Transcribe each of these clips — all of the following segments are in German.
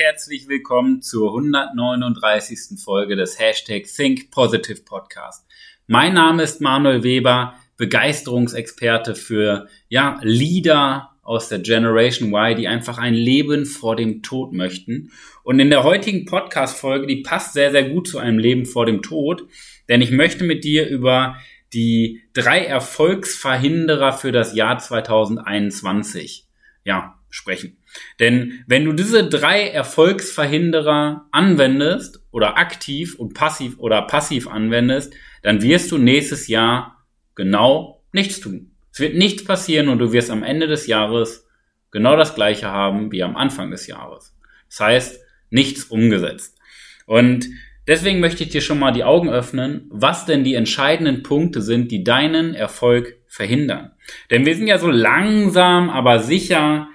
herzlich willkommen zur 139. Folge des Hashtag Think Positive Podcast. Mein Name ist Manuel Weber, Begeisterungsexperte für ja, Leader aus der Generation Y, die einfach ein Leben vor dem Tod möchten. Und in der heutigen Podcast-Folge, die passt sehr, sehr gut zu einem Leben vor dem Tod, denn ich möchte mit dir über die drei Erfolgsverhinderer für das Jahr 2021 ja, sprechen. Denn wenn du diese drei Erfolgsverhinderer anwendest oder aktiv und passiv oder passiv anwendest, dann wirst du nächstes Jahr genau nichts tun. Es wird nichts passieren und du wirst am Ende des Jahres genau das gleiche haben wie am Anfang des Jahres. Das heißt, nichts umgesetzt. Und deswegen möchte ich dir schon mal die Augen öffnen, was denn die entscheidenden Punkte sind, die deinen Erfolg verhindern. Denn wir sind ja so langsam, aber sicher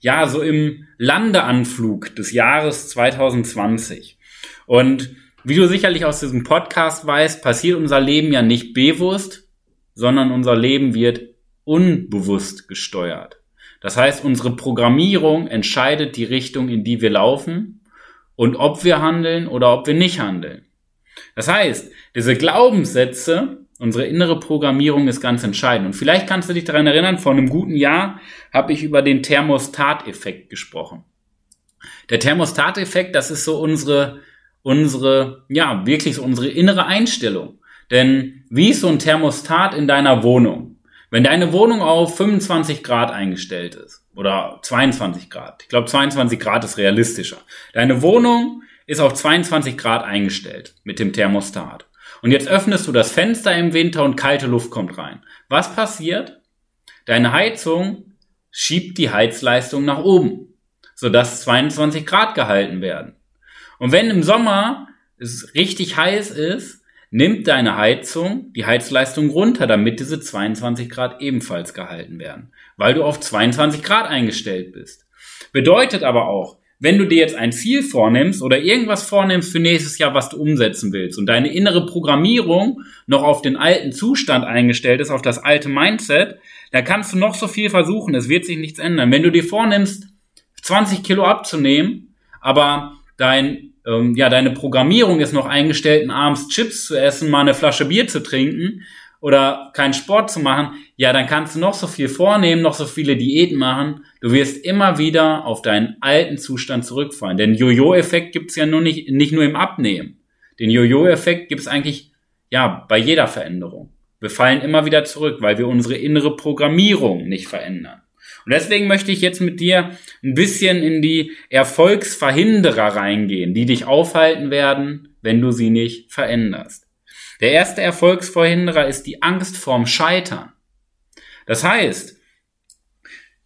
ja, so im Landeanflug des Jahres 2020. Und wie du sicherlich aus diesem Podcast weißt, passiert unser Leben ja nicht bewusst, sondern unser Leben wird unbewusst gesteuert. Das heißt, unsere Programmierung entscheidet die Richtung, in die wir laufen und ob wir handeln oder ob wir nicht handeln. Das heißt, diese Glaubenssätze Unsere innere Programmierung ist ganz entscheidend. Und vielleicht kannst du dich daran erinnern, vor einem guten Jahr habe ich über den Thermostateffekt gesprochen. Der Thermostateffekt, das ist so unsere, unsere, ja, wirklich so unsere innere Einstellung. Denn wie ist so ein Thermostat in deiner Wohnung? Wenn deine Wohnung auf 25 Grad eingestellt ist oder 22 Grad, ich glaube 22 Grad ist realistischer. Deine Wohnung ist auf 22 Grad eingestellt mit dem Thermostat. Und jetzt öffnest du das Fenster im Winter und kalte Luft kommt rein. Was passiert? Deine Heizung schiebt die Heizleistung nach oben, sodass 22 Grad gehalten werden. Und wenn im Sommer es richtig heiß ist, nimmt deine Heizung die Heizleistung runter, damit diese 22 Grad ebenfalls gehalten werden, weil du auf 22 Grad eingestellt bist. Bedeutet aber auch, wenn du dir jetzt ein Ziel vornimmst oder irgendwas vornimmst für nächstes Jahr, was du umsetzen willst und deine innere Programmierung noch auf den alten Zustand eingestellt ist, auf das alte Mindset, dann kannst du noch so viel versuchen, es wird sich nichts ändern. Wenn du dir vornimmst, 20 Kilo abzunehmen, aber dein, ähm, ja, deine Programmierung ist noch eingestellt, abends Chips zu essen, mal eine Flasche Bier zu trinken oder keinen Sport zu machen, ja, dann kannst du noch so viel vornehmen, noch so viele Diäten machen. Du wirst immer wieder auf deinen alten Zustand zurückfallen. Denn Jojo-Effekt gibt's ja nur nicht, nicht nur im Abnehmen. Den Jojo-Effekt gibt's eigentlich, ja, bei jeder Veränderung. Wir fallen immer wieder zurück, weil wir unsere innere Programmierung nicht verändern. Und deswegen möchte ich jetzt mit dir ein bisschen in die Erfolgsverhinderer reingehen, die dich aufhalten werden, wenn du sie nicht veränderst. Der erste Erfolgsverhinderer ist die Angst vorm Scheitern. Das heißt,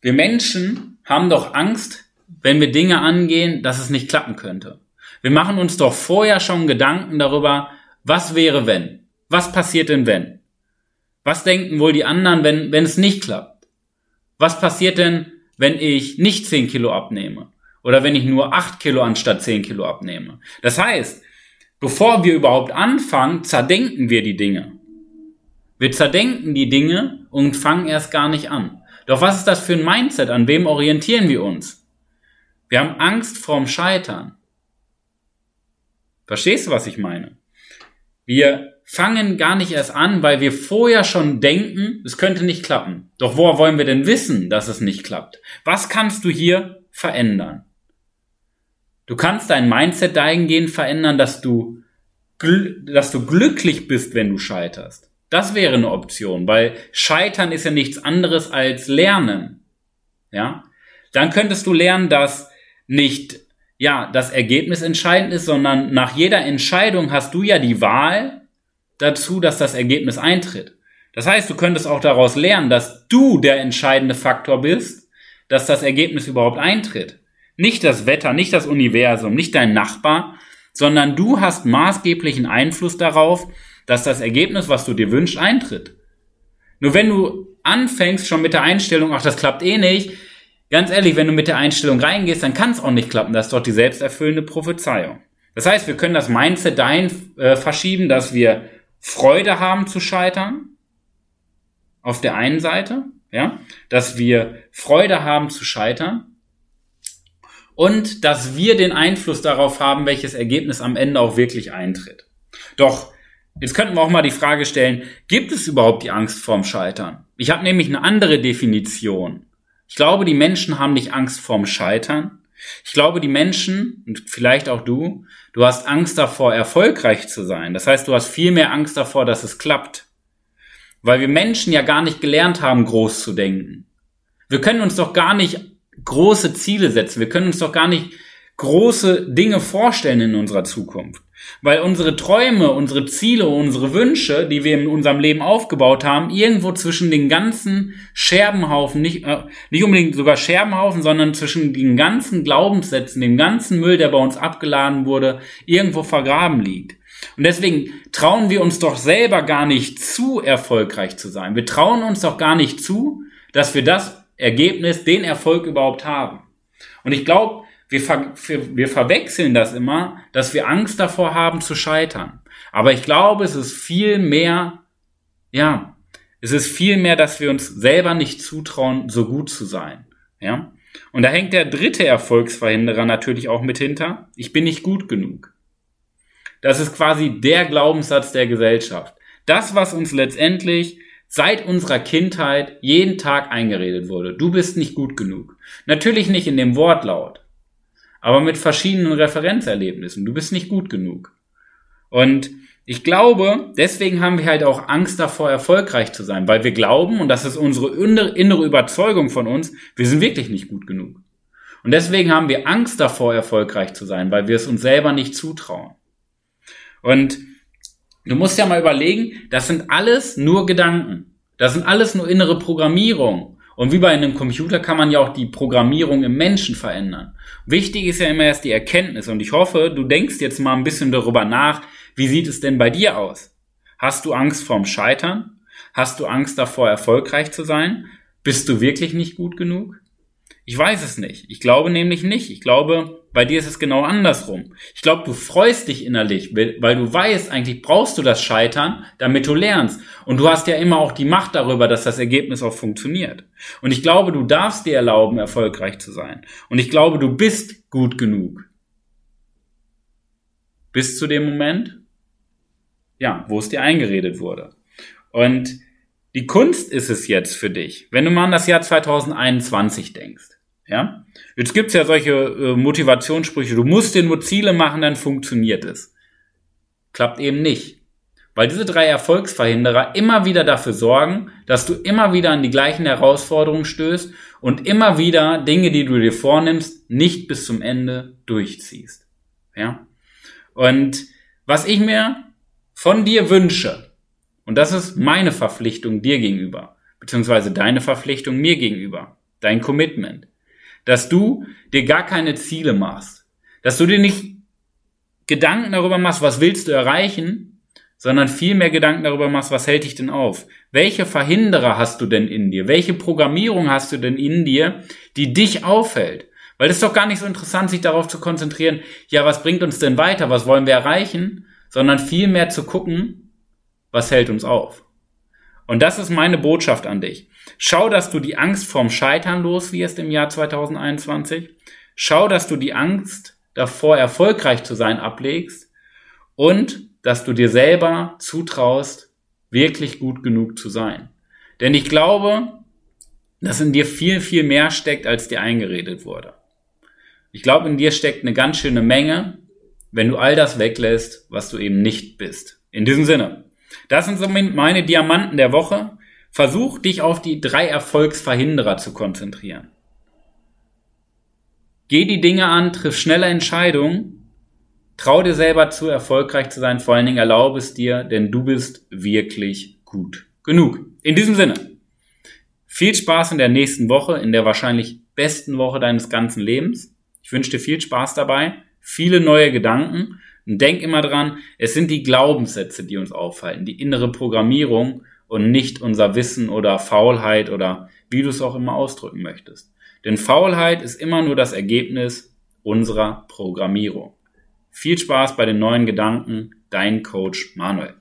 wir Menschen haben doch Angst, wenn wir Dinge angehen, dass es nicht klappen könnte. Wir machen uns doch vorher schon Gedanken darüber, was wäre wenn? Was passiert denn wenn? Was denken wohl die anderen, wenn, wenn es nicht klappt? Was passiert denn, wenn ich nicht 10 Kilo abnehme? Oder wenn ich nur 8 Kilo anstatt 10 Kilo abnehme? Das heißt, Bevor wir überhaupt anfangen, zerdenken wir die Dinge. Wir zerdenken die Dinge und fangen erst gar nicht an. Doch was ist das für ein Mindset? An wem orientieren wir uns? Wir haben Angst vorm Scheitern. Verstehst du, was ich meine? Wir fangen gar nicht erst an, weil wir vorher schon denken, es könnte nicht klappen. Doch woher wollen wir denn wissen, dass es nicht klappt? Was kannst du hier verändern? Du kannst dein Mindset dahingehend verändern, dass du, dass du glücklich bist, wenn du scheiterst. Das wäre eine Option, weil Scheitern ist ja nichts anderes als Lernen. Ja? Dann könntest du lernen, dass nicht, ja, das Ergebnis entscheidend ist, sondern nach jeder Entscheidung hast du ja die Wahl dazu, dass das Ergebnis eintritt. Das heißt, du könntest auch daraus lernen, dass du der entscheidende Faktor bist, dass das Ergebnis überhaupt eintritt. Nicht das Wetter, nicht das Universum, nicht dein Nachbar, sondern du hast maßgeblichen Einfluss darauf, dass das Ergebnis, was du dir wünschst, eintritt. Nur wenn du anfängst schon mit der Einstellung, ach, das klappt eh nicht, ganz ehrlich, wenn du mit der Einstellung reingehst, dann kann es auch nicht klappen. Das ist doch die selbsterfüllende Prophezeiung. Das heißt, wir können das Mindset dahin äh, verschieben, dass wir Freude haben zu scheitern. Auf der einen Seite, ja, dass wir Freude haben zu scheitern und dass wir den Einfluss darauf haben, welches Ergebnis am Ende auch wirklich eintritt. Doch jetzt könnten wir auch mal die Frage stellen, gibt es überhaupt die Angst vorm Scheitern? Ich habe nämlich eine andere Definition. Ich glaube, die Menschen haben nicht Angst vorm Scheitern. Ich glaube, die Menschen, und vielleicht auch du, du hast Angst davor, erfolgreich zu sein. Das heißt, du hast viel mehr Angst davor, dass es klappt. Weil wir Menschen ja gar nicht gelernt haben, groß zu denken. Wir können uns doch gar nicht große Ziele setzen. Wir können uns doch gar nicht große Dinge vorstellen in unserer Zukunft. Weil unsere Träume, unsere Ziele, unsere Wünsche, die wir in unserem Leben aufgebaut haben, irgendwo zwischen den ganzen Scherbenhaufen, nicht, äh, nicht unbedingt sogar Scherbenhaufen, sondern zwischen den ganzen Glaubenssätzen, dem ganzen Müll, der bei uns abgeladen wurde, irgendwo vergraben liegt. Und deswegen trauen wir uns doch selber gar nicht zu, erfolgreich zu sein. Wir trauen uns doch gar nicht zu, dass wir das Ergebnis, den Erfolg überhaupt haben. Und ich glaube, wir, ver wir verwechseln das immer, dass wir Angst davor haben zu scheitern. Aber ich glaube, es ist viel mehr, ja, es ist viel mehr, dass wir uns selber nicht zutrauen, so gut zu sein. Ja. Und da hängt der dritte Erfolgsverhinderer natürlich auch mit hinter. Ich bin nicht gut genug. Das ist quasi der Glaubenssatz der Gesellschaft. Das, was uns letztendlich seit unserer Kindheit jeden Tag eingeredet wurde. Du bist nicht gut genug. Natürlich nicht in dem Wortlaut, aber mit verschiedenen Referenzerlebnissen. Du bist nicht gut genug. Und ich glaube, deswegen haben wir halt auch Angst davor, erfolgreich zu sein, weil wir glauben, und das ist unsere innere Überzeugung von uns, wir sind wirklich nicht gut genug. Und deswegen haben wir Angst davor, erfolgreich zu sein, weil wir es uns selber nicht zutrauen. Und Du musst ja mal überlegen, das sind alles nur Gedanken. Das sind alles nur innere Programmierung. Und wie bei einem Computer kann man ja auch die Programmierung im Menschen verändern. Wichtig ist ja immer erst die Erkenntnis. Und ich hoffe, du denkst jetzt mal ein bisschen darüber nach, wie sieht es denn bei dir aus? Hast du Angst vorm Scheitern? Hast du Angst davor, erfolgreich zu sein? Bist du wirklich nicht gut genug? Ich weiß es nicht. Ich glaube nämlich nicht. Ich glaube, bei dir ist es genau andersrum. Ich glaube, du freust dich innerlich, weil du weißt, eigentlich brauchst du das Scheitern, damit du lernst. Und du hast ja immer auch die Macht darüber, dass das Ergebnis auch funktioniert. Und ich glaube, du darfst dir erlauben, erfolgreich zu sein. Und ich glaube, du bist gut genug. Bis zu dem Moment, ja, wo es dir eingeredet wurde. Und die Kunst ist es jetzt für dich, wenn du mal an das Jahr 2021 denkst. Ja? Jetzt gibt's ja solche äh, Motivationssprüche, du musst dir nur Ziele machen, dann funktioniert es. Klappt eben nicht. Weil diese drei Erfolgsverhinderer immer wieder dafür sorgen, dass du immer wieder an die gleichen Herausforderungen stößt und immer wieder Dinge, die du dir vornimmst, nicht bis zum Ende durchziehst. Ja? Und was ich mir von dir wünsche, und das ist meine Verpflichtung dir gegenüber, beziehungsweise deine Verpflichtung mir gegenüber, dein Commitment, dass du dir gar keine Ziele machst, dass du dir nicht Gedanken darüber machst, was willst du erreichen, sondern viel mehr Gedanken darüber machst, was hält dich denn auf? Welche Verhinderer hast du denn in dir? Welche Programmierung hast du denn in dir, die dich aufhält? Weil es ist doch gar nicht so interessant, sich darauf zu konzentrieren, ja, was bringt uns denn weiter? Was wollen wir erreichen? Sondern viel mehr zu gucken, was hält uns auf? Und das ist meine Botschaft an dich. Schau, dass du die Angst vorm Scheitern los wirst im Jahr 2021. Schau, dass du die Angst davor, erfolgreich zu sein, ablegst und dass du dir selber zutraust, wirklich gut genug zu sein. Denn ich glaube, dass in dir viel, viel mehr steckt, als dir eingeredet wurde. Ich glaube, in dir steckt eine ganz schöne Menge, wenn du all das weglässt, was du eben nicht bist. In diesem Sinne, das sind so meine Diamanten der Woche. Versuch dich auf die drei Erfolgsverhinderer zu konzentrieren. Geh die Dinge an, triff schnelle Entscheidungen, trau dir selber zu, erfolgreich zu sein, vor allen Dingen erlaube es dir, denn du bist wirklich gut genug. In diesem Sinne, viel Spaß in der nächsten Woche, in der wahrscheinlich besten Woche deines ganzen Lebens. Ich wünsche dir viel Spaß dabei, viele neue Gedanken und denk immer dran, es sind die Glaubenssätze, die uns aufhalten, die innere Programmierung, und nicht unser Wissen oder Faulheit oder wie du es auch immer ausdrücken möchtest. Denn Faulheit ist immer nur das Ergebnis unserer Programmierung. Viel Spaß bei den neuen Gedanken, dein Coach Manuel.